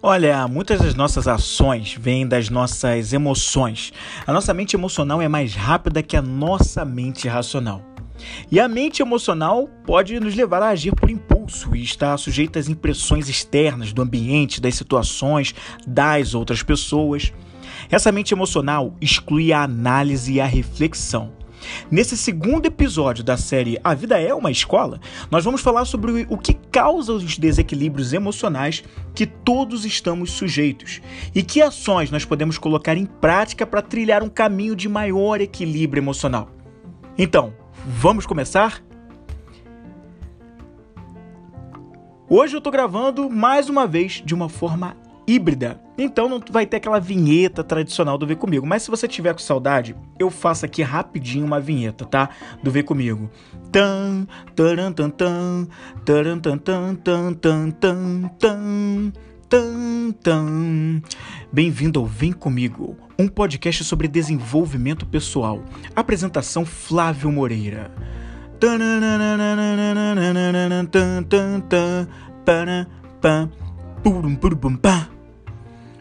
Olha, muitas das nossas ações vêm das nossas emoções. A nossa mente emocional é mais rápida que a nossa mente racional. E a mente emocional pode nos levar a agir por impulso e estar sujeita às impressões externas do ambiente, das situações, das outras pessoas. Essa mente emocional exclui a análise e a reflexão. Nesse segundo episódio da série A Vida é uma Escola, nós vamos falar sobre o que causa os desequilíbrios emocionais que todos estamos sujeitos e que ações nós podemos colocar em prática para trilhar um caminho de maior equilíbrio emocional. Então, vamos começar? Hoje eu estou gravando mais uma vez de uma forma híbrida. Então não vai ter aquela vinheta tradicional do Vem Comigo. Mas se você tiver com saudade, eu faço aqui rapidinho uma vinheta, tá? Do Vem Comigo. Tan, taran, tan, tan, taran, tan, tan, tan, tan, tan, tan. Tan, tan. Bem-vindo ao Vem Comigo, um podcast sobre desenvolvimento pessoal. Apresentação Flávio Moreira. Tan, tan, tan, tan, tan, purum, purum, pam.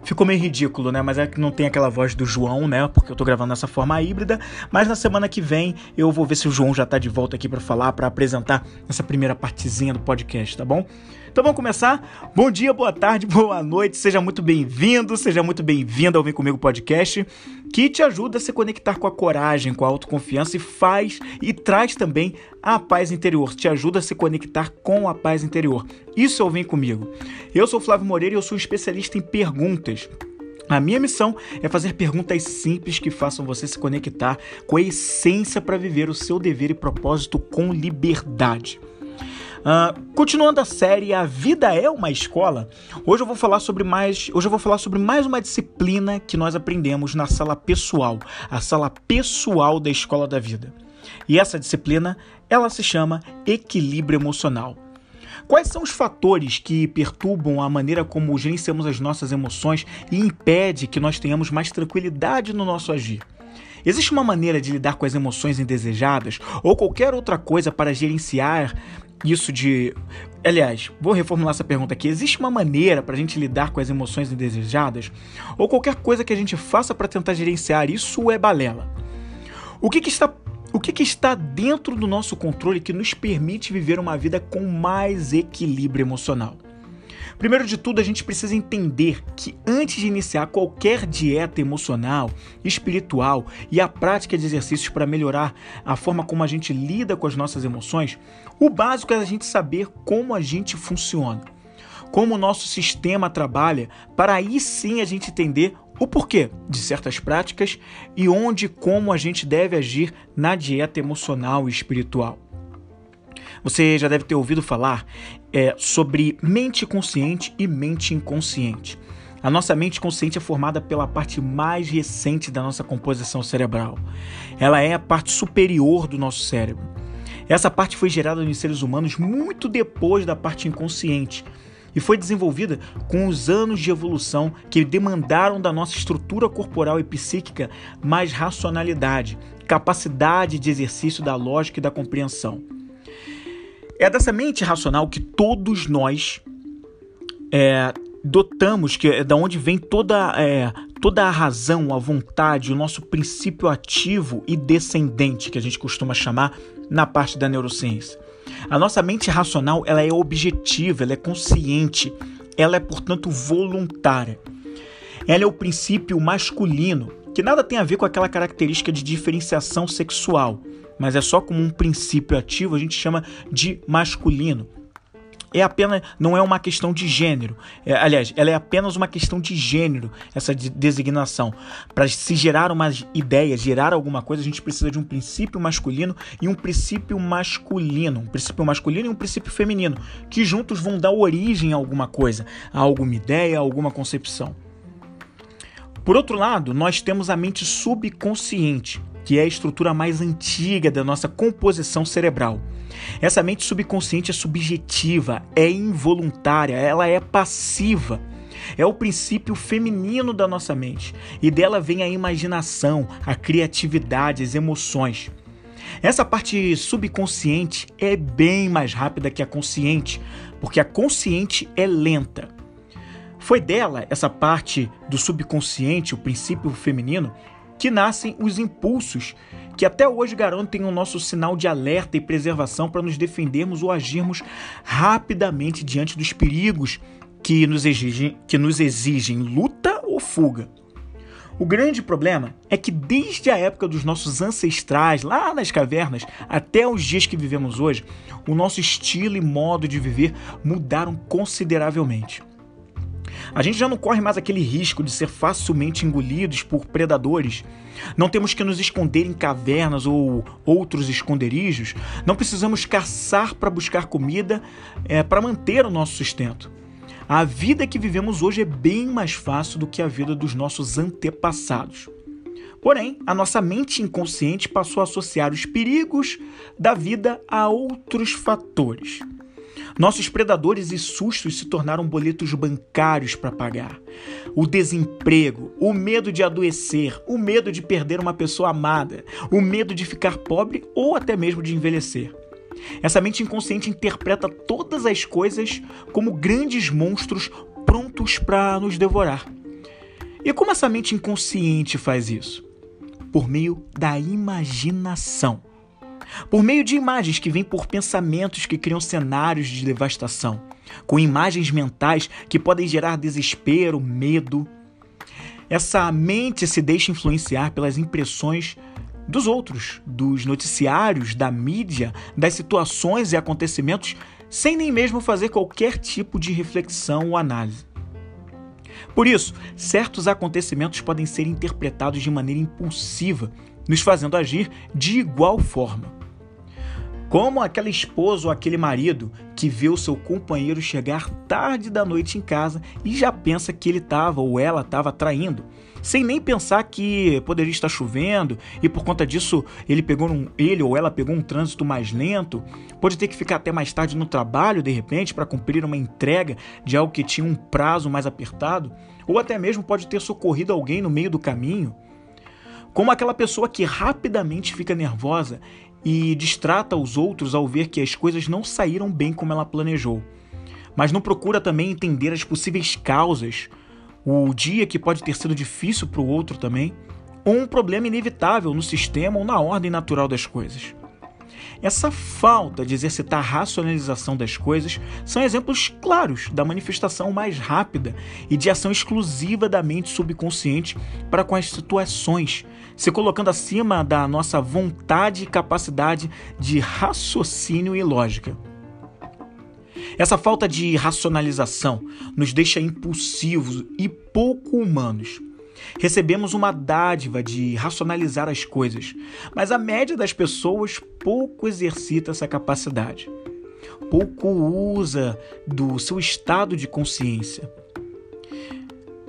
Ficou meio ridículo, né? Mas é que não tem aquela voz do João, né? Porque eu tô gravando dessa forma híbrida. Mas na semana que vem eu vou ver se o João já tá de volta aqui para falar, para apresentar essa primeira partezinha do podcast, tá bom? Então vamos começar. Bom dia, boa tarde, boa noite. Seja muito bem-vindo, seja muito bem-vinda ao Vem Comigo Podcast, que te ajuda a se conectar com a coragem, com a autoconfiança e faz e traz também a paz interior. Te ajuda a se conectar com a paz interior. Isso é o Vem Comigo. Eu sou Flávio Moreira e eu sou especialista em perguntas. A minha missão é fazer perguntas simples que façam você se conectar com a essência para viver o seu dever e propósito com liberdade. Uh, continuando a série A Vida é uma Escola, hoje eu vou falar sobre mais, hoje eu vou falar sobre mais uma disciplina que nós aprendemos na sala pessoal, a sala pessoal da Escola da Vida. E essa disciplina, ela se chama equilíbrio emocional. Quais são os fatores que perturbam a maneira como gerenciamos as nossas emoções e impede que nós tenhamos mais tranquilidade no nosso agir? Existe uma maneira de lidar com as emoções indesejadas ou qualquer outra coisa para gerenciar isso de. Aliás, vou reformular essa pergunta aqui. Existe uma maneira para a gente lidar com as emoções indesejadas? Ou qualquer coisa que a gente faça para tentar gerenciar isso é balela? O que, que está o que, que, está dentro do nosso controle que nos permite viver uma vida com mais equilíbrio emocional? Primeiro de tudo, a gente precisa entender que antes de iniciar qualquer dieta emocional, espiritual e a prática de exercícios para melhorar a forma como a gente lida com as nossas emoções, o básico é a gente saber como a gente funciona, como o nosso sistema trabalha, para aí sim a gente entender o porquê de certas práticas e onde e como a gente deve agir na dieta emocional e espiritual. Você já deve ter ouvido falar é, sobre mente consciente e mente inconsciente. A nossa mente consciente é formada pela parte mais recente da nossa composição cerebral. Ela é a parte superior do nosso cérebro. Essa parte foi gerada nos seres humanos muito depois da parte inconsciente e foi desenvolvida com os anos de evolução que demandaram da nossa estrutura corporal e psíquica mais racionalidade, capacidade de exercício da lógica e da compreensão. É dessa mente racional que todos nós é, dotamos, que é da onde vem toda, é, toda a razão, a vontade, o nosso princípio ativo e descendente, que a gente costuma chamar na parte da neurociência. A nossa mente racional ela é objetiva, ela é consciente, ela é, portanto, voluntária. Ela é o princípio masculino, que nada tem a ver com aquela característica de diferenciação sexual mas é só como um princípio ativo, a gente chama de masculino. É apenas, não é uma questão de gênero. É, aliás, ela é apenas uma questão de gênero, essa de designação. Para se gerar uma ideia, gerar alguma coisa, a gente precisa de um princípio masculino e um princípio masculino. Um princípio masculino e um princípio feminino, que juntos vão dar origem a alguma coisa, a alguma ideia, a alguma concepção. Por outro lado, nós temos a mente subconsciente, que é a estrutura mais antiga da nossa composição cerebral. Essa mente subconsciente é subjetiva, é involuntária, ela é passiva. É o princípio feminino da nossa mente e dela vem a imaginação, a criatividade, as emoções. Essa parte subconsciente é bem mais rápida que a consciente, porque a consciente é lenta. Foi dela, essa parte do subconsciente, o princípio feminino, que nascem os impulsos que até hoje garantem o nosso sinal de alerta e preservação para nos defendermos ou agirmos rapidamente diante dos perigos que nos exigem, que nos exigem luta ou fuga. O grande problema é que desde a época dos nossos ancestrais, lá nas cavernas, até os dias que vivemos hoje, o nosso estilo e modo de viver mudaram consideravelmente. A gente já não corre mais aquele risco de ser facilmente engolidos por predadores. Não temos que nos esconder em cavernas ou outros esconderijos. Não precisamos caçar para buscar comida é, para manter o nosso sustento. A vida que vivemos hoje é bem mais fácil do que a vida dos nossos antepassados. Porém, a nossa mente inconsciente passou a associar os perigos da vida a outros fatores. Nossos predadores e sustos se tornaram boletos bancários para pagar. O desemprego, o medo de adoecer, o medo de perder uma pessoa amada, o medo de ficar pobre ou até mesmo de envelhecer. Essa mente inconsciente interpreta todas as coisas como grandes monstros prontos para nos devorar. E como essa mente inconsciente faz isso? Por meio da imaginação por meio de imagens que vêm por pensamentos que criam cenários de devastação, com imagens mentais que podem gerar desespero, medo. Essa mente se deixa influenciar pelas impressões dos outros, dos noticiários, da mídia, das situações e acontecimentos, sem nem mesmo fazer qualquer tipo de reflexão ou análise. Por isso, certos acontecimentos podem ser interpretados de maneira impulsiva, nos fazendo agir de igual forma. Como aquela esposa ou aquele marido que vê o seu companheiro chegar tarde da noite em casa e já pensa que ele estava ou ela estava traindo, sem nem pensar que poderia estar chovendo e por conta disso ele pegou um, ele ou ela pegou um trânsito mais lento, pode ter que ficar até mais tarde no trabalho de repente para cumprir uma entrega de algo que tinha um prazo mais apertado, ou até mesmo pode ter socorrido alguém no meio do caminho. Como aquela pessoa que rapidamente fica nervosa e distrata os outros ao ver que as coisas não saíram bem como ela planejou. Mas não procura também entender as possíveis causas, o dia que pode ter sido difícil para o outro também, ou um problema inevitável no sistema ou na ordem natural das coisas. Essa falta de exercitar a racionalização das coisas são exemplos claros da manifestação mais rápida e de ação exclusiva da mente subconsciente para com as situações, se colocando acima da nossa vontade e capacidade de raciocínio e lógica. Essa falta de racionalização nos deixa impulsivos e pouco humanos Recebemos uma dádiva de racionalizar as coisas, mas a média das pessoas pouco exercita essa capacidade. Pouco usa do seu estado de consciência,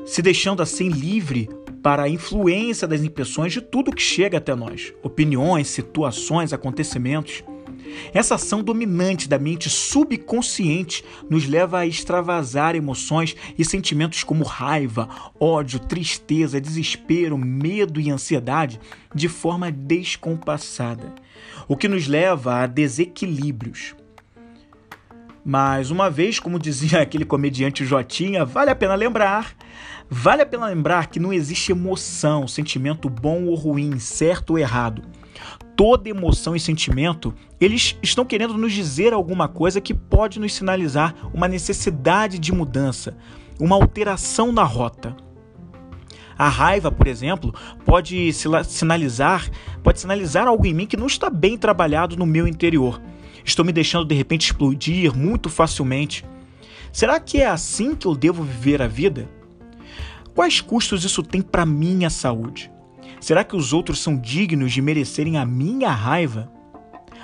se deixando assim livre para a influência das impressões de tudo que chega até nós, opiniões, situações, acontecimentos. Essa ação dominante da mente subconsciente nos leva a extravasar emoções e sentimentos como raiva, ódio, tristeza, desespero, medo e ansiedade de forma descompassada, o que nos leva a desequilíbrios. Mas uma vez, como dizia aquele comediante Jotinha, vale a pena lembrar, vale a pena lembrar que não existe emoção, sentimento bom ou ruim, certo ou errado toda emoção e sentimento, eles estão querendo nos dizer alguma coisa que pode nos sinalizar uma necessidade de mudança, uma alteração na rota. A raiva, por exemplo, pode sinalizar, pode sinalizar algo em mim que não está bem trabalhado no meu interior. Estou me deixando de repente explodir muito facilmente. Será que é assim que eu devo viver a vida? Quais custos isso tem para minha saúde? Será que os outros são dignos de merecerem a minha raiva?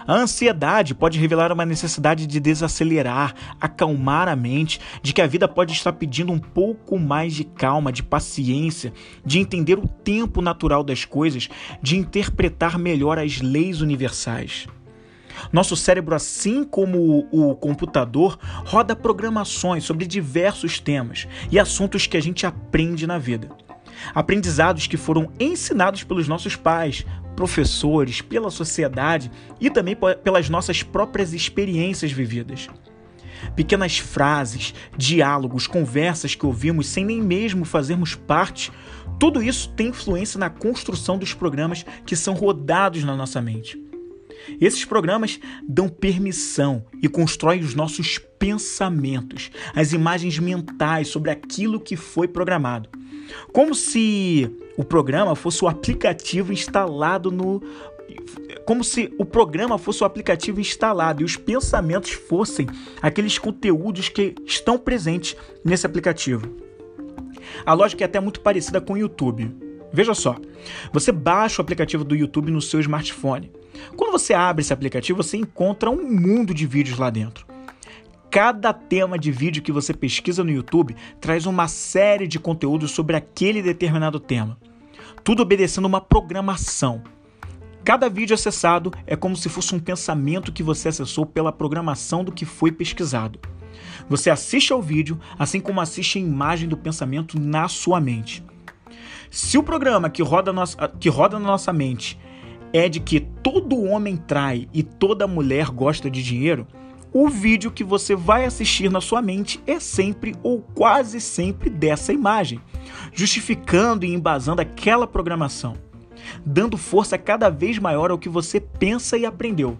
A ansiedade pode revelar uma necessidade de desacelerar, acalmar a mente, de que a vida pode estar pedindo um pouco mais de calma, de paciência, de entender o tempo natural das coisas, de interpretar melhor as leis universais. Nosso cérebro, assim como o computador, roda programações sobre diversos temas e assuntos que a gente aprende na vida. Aprendizados que foram ensinados pelos nossos pais, professores, pela sociedade e também pelas nossas próprias experiências vividas. Pequenas frases, diálogos, conversas que ouvimos sem nem mesmo fazermos parte, tudo isso tem influência na construção dos programas que são rodados na nossa mente. Esses programas dão permissão e constroem os nossos pensamentos, as imagens mentais sobre aquilo que foi programado. Como se o programa fosse o aplicativo instalado no. Como se o programa fosse o aplicativo instalado e os pensamentos fossem aqueles conteúdos que estão presentes nesse aplicativo. A lógica é até muito parecida com o YouTube. Veja só, você baixa o aplicativo do YouTube no seu smartphone. Quando você abre esse aplicativo, você encontra um mundo de vídeos lá dentro. Cada tema de vídeo que você pesquisa no YouTube traz uma série de conteúdos sobre aquele determinado tema. Tudo obedecendo uma programação. Cada vídeo acessado é como se fosse um pensamento que você acessou pela programação do que foi pesquisado. Você assiste ao vídeo, assim como assiste a imagem do pensamento na sua mente. Se o programa que roda, nossa, que roda na nossa mente é de que todo homem trai e toda mulher gosta de dinheiro, o vídeo que você vai assistir na sua mente é sempre ou quase sempre dessa imagem, justificando e embasando aquela programação, dando força cada vez maior ao que você pensa e aprendeu.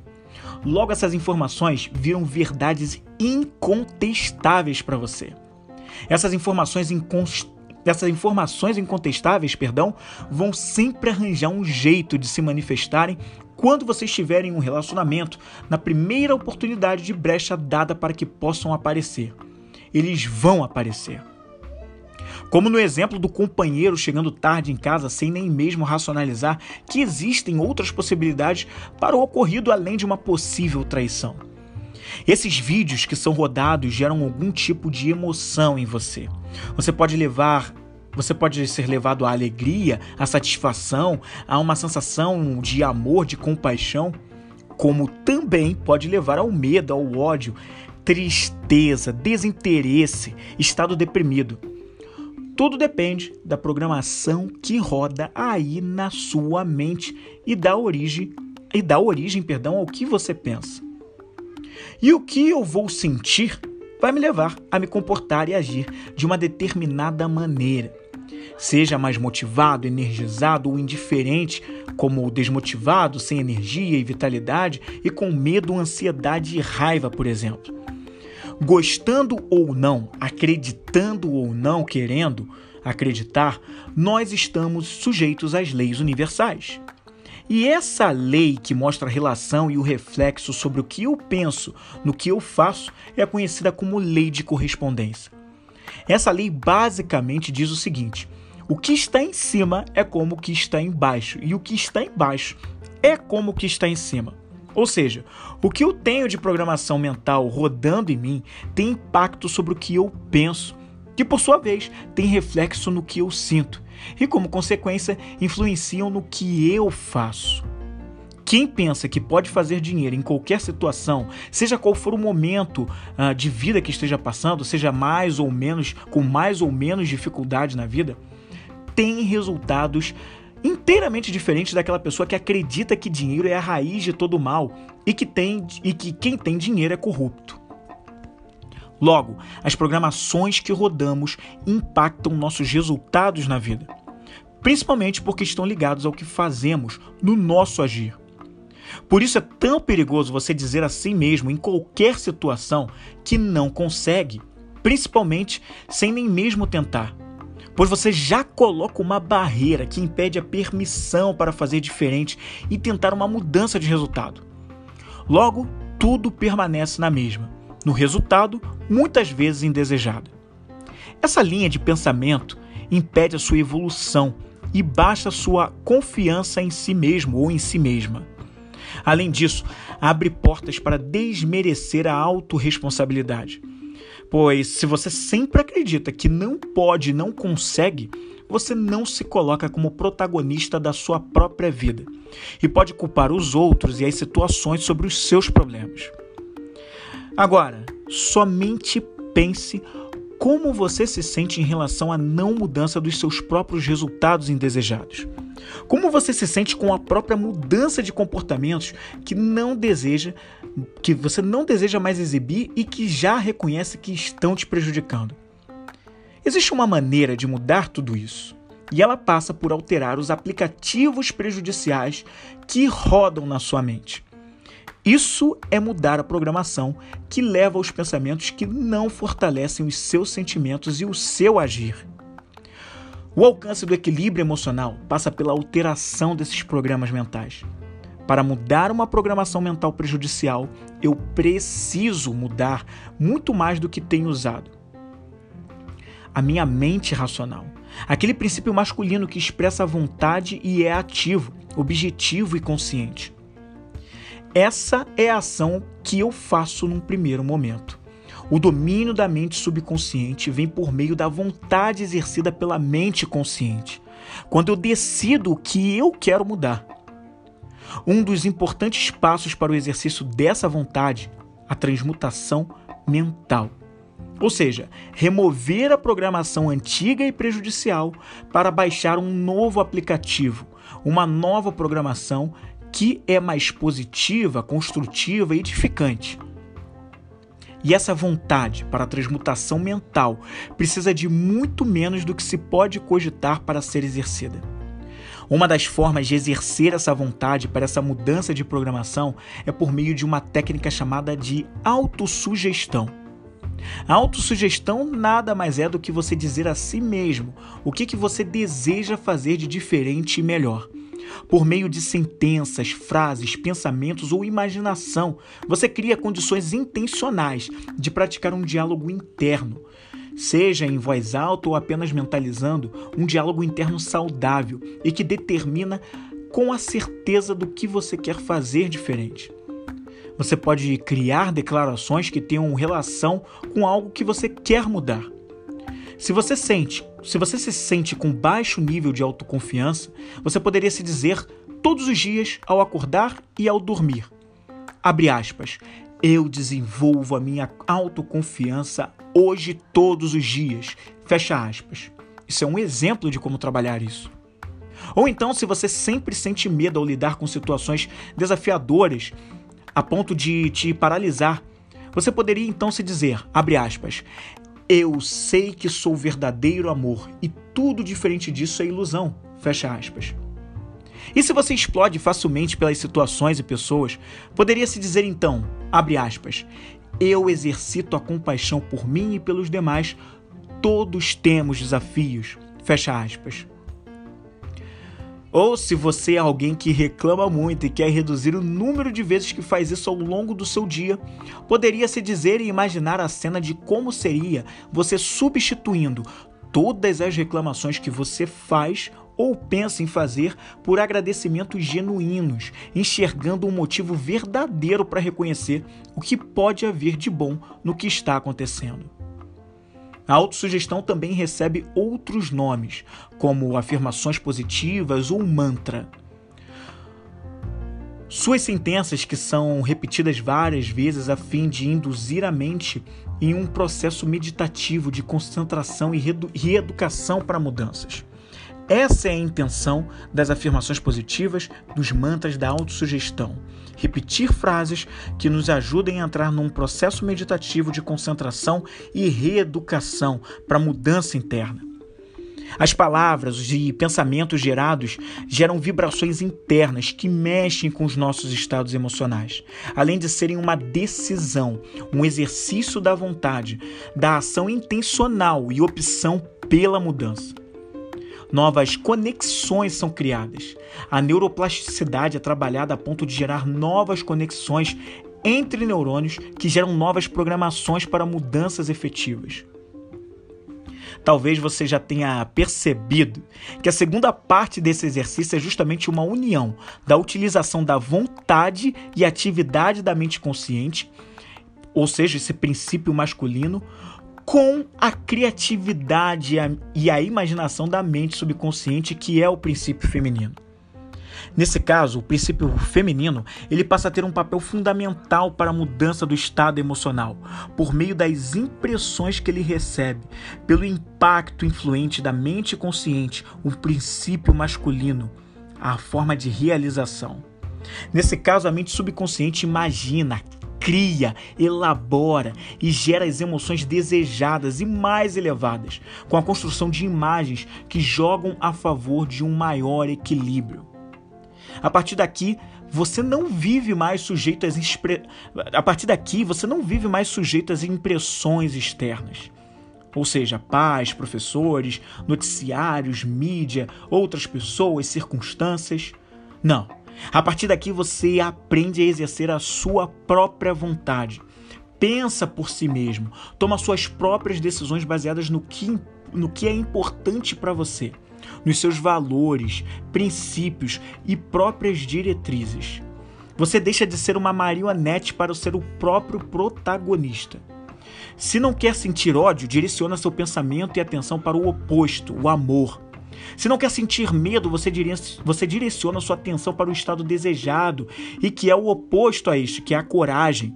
Logo, essas informações viram verdades incontestáveis para você. Essas informações essas informações incontestáveis, perdão, vão sempre arranjar um jeito de se manifestarem quando você estiver em um relacionamento, na primeira oportunidade de brecha dada para que possam aparecer. Eles vão aparecer. Como no exemplo do companheiro chegando tarde em casa sem nem mesmo racionalizar que existem outras possibilidades para o ocorrido além de uma possível traição. Esses vídeos que são rodados geram algum tipo de emoção em você. Você pode levar você pode ser levado à alegria, à satisfação, a uma sensação de amor, de compaixão, como também pode levar ao medo, ao ódio, tristeza, desinteresse, estado deprimido. Tudo depende da programação que roda aí na sua mente e dá origem e dá origem, perdão, ao que você pensa. E o que eu vou sentir vai me levar a me comportar e agir de uma determinada maneira. Seja mais motivado, energizado ou indiferente, como desmotivado, sem energia e vitalidade e com medo, ansiedade e raiva, por exemplo. Gostando ou não, acreditando ou não querendo acreditar, nós estamos sujeitos às leis universais. E essa lei que mostra a relação e o reflexo sobre o que eu penso no que eu faço é conhecida como lei de correspondência. Essa lei basicamente diz o seguinte: o que está em cima é como o que está embaixo, e o que está embaixo é como o que está em cima. Ou seja, o que eu tenho de programação mental rodando em mim tem impacto sobre o que eu penso, que por sua vez tem reflexo no que eu sinto e, como consequência, influenciam no que eu faço. Quem pensa que pode fazer dinheiro em qualquer situação, seja qual for o momento uh, de vida que esteja passando, seja mais ou menos, com mais ou menos dificuldade na vida, tem resultados inteiramente diferentes daquela pessoa que acredita que dinheiro é a raiz de todo mal e que, tem, e que quem tem dinheiro é corrupto. Logo, as programações que rodamos impactam nossos resultados na vida, principalmente porque estão ligados ao que fazemos no nosso agir. Por isso é tão perigoso você dizer a si mesmo em qualquer situação que não consegue, principalmente sem nem mesmo tentar pois você já coloca uma barreira que impede a permissão para fazer diferente e tentar uma mudança de resultado. Logo, tudo permanece na mesma, no resultado muitas vezes indesejado. Essa linha de pensamento impede a sua evolução e baixa sua confiança em si mesmo ou em si mesma. Além disso, abre portas para desmerecer a autorresponsabilidade Pois se você sempre acredita que não pode, não consegue, você não se coloca como protagonista da sua própria vida e pode culpar os outros e as situações sobre os seus problemas. Agora, somente pense como você se sente em relação à não mudança dos seus próprios resultados indesejados. Como você se sente com a própria mudança de comportamentos que não deseja, que você não deseja mais exibir e que já reconhece que estão te prejudicando? Existe uma maneira de mudar tudo isso, e ela passa por alterar os aplicativos prejudiciais que rodam na sua mente. Isso é mudar a programação que leva aos pensamentos que não fortalecem os seus sentimentos e o seu agir. O alcance do equilíbrio emocional passa pela alteração desses programas mentais. Para mudar uma programação mental prejudicial, eu preciso mudar muito mais do que tenho usado. A minha mente racional, aquele princípio masculino que expressa a vontade e é ativo, objetivo e consciente. Essa é a ação que eu faço num primeiro momento. O domínio da mente subconsciente vem por meio da vontade exercida pela mente consciente, quando eu decido o que eu quero mudar. Um dos importantes passos para o exercício dessa vontade, a transmutação mental. Ou seja, remover a programação antiga e prejudicial para baixar um novo aplicativo, uma nova programação que é mais positiva, construtiva e edificante. E essa vontade para a transmutação mental precisa de muito menos do que se pode cogitar para ser exercida. Uma das formas de exercer essa vontade para essa mudança de programação é por meio de uma técnica chamada de autossugestão. A autossugestão nada mais é do que você dizer a si mesmo o que, que você deseja fazer de diferente e melhor. Por meio de sentenças, frases, pensamentos ou imaginação, você cria condições intencionais de praticar um diálogo interno. Seja em voz alta ou apenas mentalizando, um diálogo interno saudável e que determina com a certeza do que você quer fazer diferente. Você pode criar declarações que tenham relação com algo que você quer mudar. Se você sente, se você se sente com baixo nível de autoconfiança, você poderia se dizer todos os dias ao acordar e ao dormir. Abre aspas. Eu desenvolvo a minha autoconfiança hoje todos os dias. Fecha aspas. Isso é um exemplo de como trabalhar isso. Ou então, se você sempre sente medo ao lidar com situações desafiadoras a ponto de te paralisar, você poderia então se dizer, abre aspas, eu sei que sou verdadeiro amor e tudo diferente disso é ilusão. Fecha aspas. E se você explode facilmente pelas situações e pessoas, poderia se dizer então, abre aspas, eu exercito a compaixão por mim e pelos demais, todos temos desafios. Fecha aspas. Ou se você é alguém que reclama muito e quer reduzir o número de vezes que faz isso ao longo do seu dia, poderia se dizer e imaginar a cena de como seria você substituindo todas as reclamações que você faz ou pensa em fazer por agradecimentos genuínos, enxergando um motivo verdadeiro para reconhecer o que pode haver de bom no que está acontecendo. A autossugestão também recebe outros nomes, como afirmações positivas ou mantra. Suas sentenças, que são repetidas várias vezes a fim de induzir a mente em um processo meditativo de concentração e reeducação para mudanças. Essa é a intenção das afirmações positivas, dos mantras da autossugestão. Repetir frases que nos ajudem a entrar num processo meditativo de concentração e reeducação para mudança interna. As palavras e pensamentos gerados geram vibrações internas que mexem com os nossos estados emocionais, além de serem uma decisão, um exercício da vontade, da ação intencional e opção pela mudança novas conexões são criadas. A neuroplasticidade é trabalhada a ponto de gerar novas conexões entre neurônios que geram novas programações para mudanças efetivas. Talvez você já tenha percebido que a segunda parte desse exercício é justamente uma união da utilização da vontade e atividade da mente consciente, ou seja, esse princípio masculino, com a criatividade e a imaginação da mente subconsciente, que é o princípio feminino. Nesse caso, o princípio feminino ele passa a ter um papel fundamental para a mudança do estado emocional, por meio das impressões que ele recebe, pelo impacto influente da mente consciente, o princípio masculino a forma de realização. Nesse caso, a mente subconsciente imagina, cria, elabora e gera as emoções desejadas e mais elevadas, com a construção de imagens que jogam a favor de um maior equilíbrio. A partir daqui, você não vive mais sujeito às expre... a partir daqui, você não vive mais sujeito às impressões externas. Ou seja, pais, professores, noticiários, mídia, outras pessoas, circunstâncias. Não. A partir daqui você aprende a exercer a sua própria vontade. Pensa por si mesmo, toma suas próprias decisões baseadas no que, no que é importante para você, nos seus valores, princípios e próprias diretrizes. Você deixa de ser uma marionete para ser o próprio protagonista. Se não quer sentir ódio, direciona seu pensamento e atenção para o oposto, o amor. Se não quer sentir medo, você, você direciona sua atenção para o estado desejado e que é o oposto a este, que é a coragem.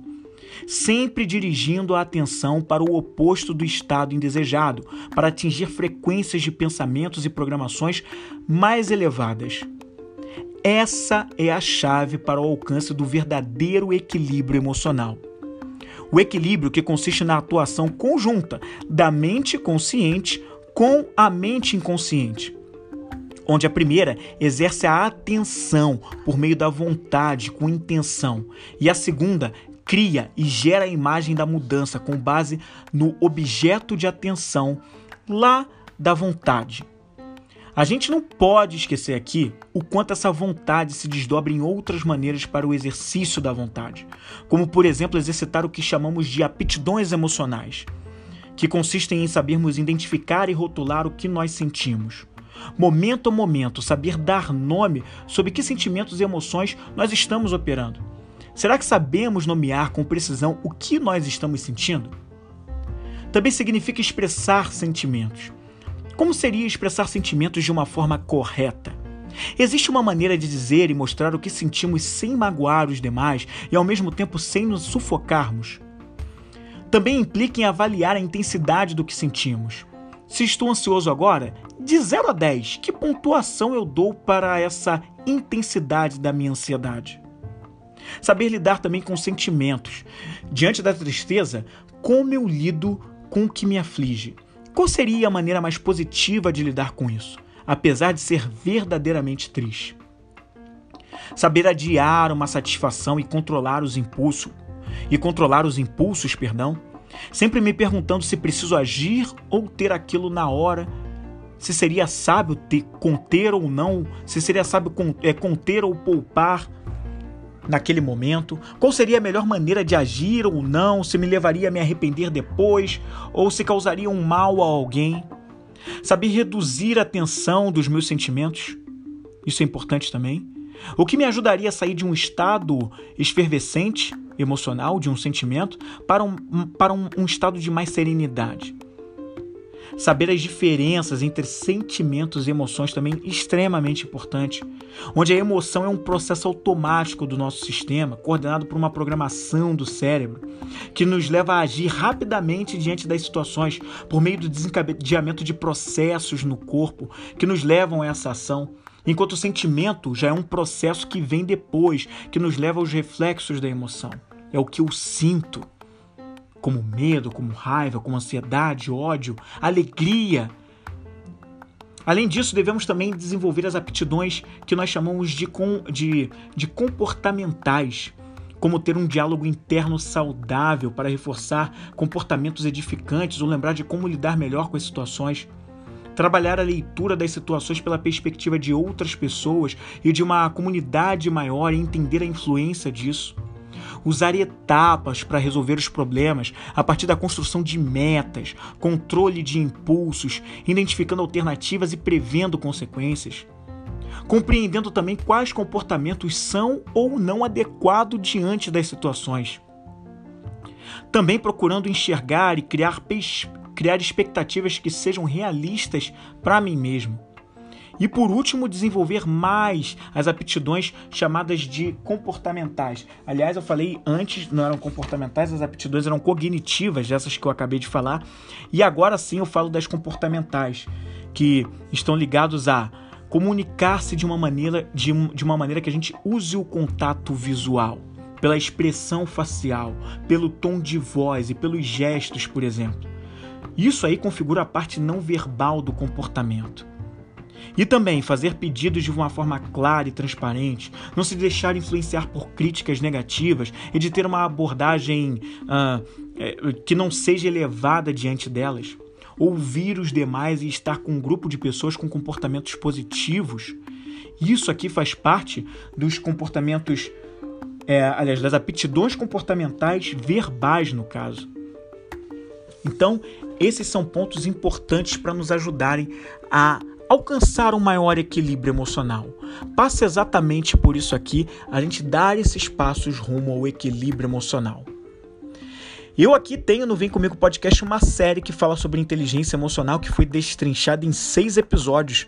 Sempre dirigindo a atenção para o oposto do estado indesejado, para atingir frequências de pensamentos e programações mais elevadas. Essa é a chave para o alcance do verdadeiro equilíbrio emocional. O equilíbrio que consiste na atuação conjunta da mente consciente com a mente inconsciente. Onde a primeira exerce a atenção por meio da vontade, com intenção, e a segunda cria e gera a imagem da mudança com base no objeto de atenção lá da vontade. A gente não pode esquecer aqui o quanto essa vontade se desdobra em outras maneiras para o exercício da vontade, como por exemplo exercitar o que chamamos de aptidões emocionais, que consistem em sabermos identificar e rotular o que nós sentimos. Momento a momento, saber dar nome sobre que sentimentos e emoções nós estamos operando. Será que sabemos nomear com precisão o que nós estamos sentindo? Também significa expressar sentimentos. Como seria expressar sentimentos de uma forma correta? Existe uma maneira de dizer e mostrar o que sentimos sem magoar os demais e ao mesmo tempo sem nos sufocarmos. Também implica em avaliar a intensidade do que sentimos. Se estou ansioso agora, de 0 a 10, que pontuação eu dou para essa intensidade da minha ansiedade? Saber lidar também com sentimentos. Diante da tristeza, como eu lido com o que me aflige? Qual seria a maneira mais positiva de lidar com isso, apesar de ser verdadeiramente triste? Saber adiar uma satisfação e controlar os impulsos, e controlar os impulsos, perdão, sempre me perguntando se preciso agir ou ter aquilo na hora, se seria sábio ter, conter ou não, se seria sábio é, conter ou poupar, naquele momento? Qual seria a melhor maneira de agir ou não? Se me levaria a me arrepender depois? Ou se causaria um mal a alguém? Saber reduzir a tensão dos meus sentimentos? Isso é importante também. O que me ajudaria a sair de um estado esfervescente, emocional, de um sentimento, para um, para um, um estado de mais serenidade. Saber as diferenças entre sentimentos e emoções também é extremamente importante, onde a emoção é um processo automático do nosso sistema, coordenado por uma programação do cérebro, que nos leva a agir rapidamente diante das situações por meio do desencadeamento de processos no corpo que nos levam a essa ação. Enquanto o sentimento já é um processo que vem depois, que nos leva aos reflexos da emoção. É o que eu sinto como medo, como raiva, como ansiedade, ódio, alegria. Além disso, devemos também desenvolver as aptidões que nós chamamos de, com, de, de comportamentais, como ter um diálogo interno saudável para reforçar comportamentos edificantes ou lembrar de como lidar melhor com as situações. Trabalhar a leitura das situações pela perspectiva de outras pessoas e de uma comunidade maior e entender a influência disso usar etapas para resolver os problemas a partir da construção de metas, controle de impulsos, identificando alternativas e prevendo consequências. Compreendendo também quais comportamentos são ou não adequados diante das situações. Também procurando enxergar e criar, criar expectativas que sejam realistas para mim mesmo e por último, desenvolver mais as aptidões chamadas de comportamentais. Aliás, eu falei antes, não eram comportamentais, as aptidões eram cognitivas, dessas que eu acabei de falar. E agora sim eu falo das comportamentais, que estão ligados a comunicar-se de uma maneira de, de uma maneira que a gente use o contato visual, pela expressão facial, pelo tom de voz e pelos gestos, por exemplo. Isso aí configura a parte não verbal do comportamento. E também fazer pedidos de uma forma clara e transparente, não se deixar influenciar por críticas negativas e de ter uma abordagem uh, que não seja elevada diante delas. Ouvir os demais e estar com um grupo de pessoas com comportamentos positivos. Isso aqui faz parte dos comportamentos, é, aliás, das aptidões comportamentais verbais, no caso. Então, esses são pontos importantes para nos ajudarem a alcançar um maior equilíbrio emocional. Passa exatamente por isso aqui a gente dar esses passos rumo ao equilíbrio emocional. Eu aqui tenho no Vem Comigo Podcast uma série que fala sobre inteligência emocional que foi destrinchada em seis episódios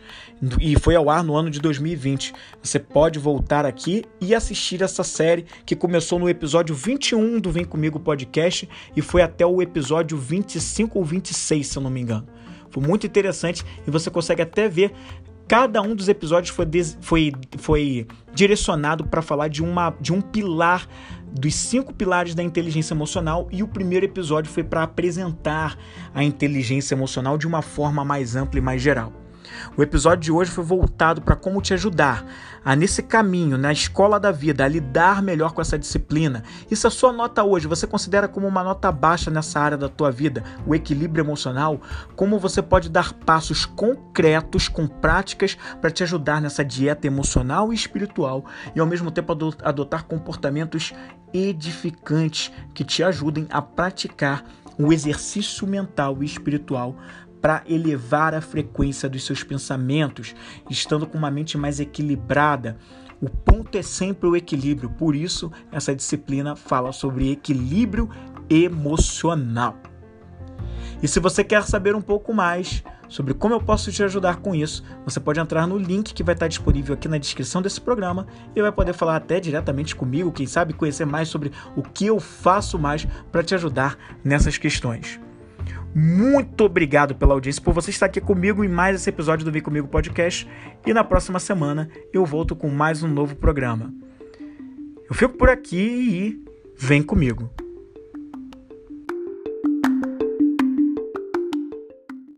e foi ao ar no ano de 2020. Você pode voltar aqui e assistir essa série que começou no episódio 21 do Vem Comigo Podcast e foi até o episódio 25 ou 26, se eu não me engano. Foi muito interessante e você consegue até ver cada um dos episódios foi, foi, foi direcionado para falar de, uma, de um pilar dos cinco pilares da inteligência emocional e o primeiro episódio foi para apresentar a inteligência emocional de uma forma mais ampla e mais geral. O episódio de hoje foi voltado para como te ajudar a, nesse caminho, na escola da vida, a lidar melhor com essa disciplina. E se a sua nota hoje você considera como uma nota baixa nessa área da tua vida, o equilíbrio emocional, como você pode dar passos concretos com práticas para te ajudar nessa dieta emocional e espiritual e ao mesmo tempo adotar comportamentos edificantes que te ajudem a praticar o exercício mental e espiritual para elevar a frequência dos seus pensamentos, estando com uma mente mais equilibrada. O ponto é sempre o equilíbrio, por isso essa disciplina fala sobre equilíbrio emocional. E se você quer saber um pouco mais sobre como eu posso te ajudar com isso, você pode entrar no link que vai estar disponível aqui na descrição desse programa e vai poder falar até diretamente comigo, quem sabe conhecer mais sobre o que eu faço mais para te ajudar nessas questões. Muito obrigado pela audiência, por você estar aqui comigo em mais esse episódio do Vem Comigo Podcast. E na próxima semana eu volto com mais um novo programa. Eu fico por aqui e vem comigo.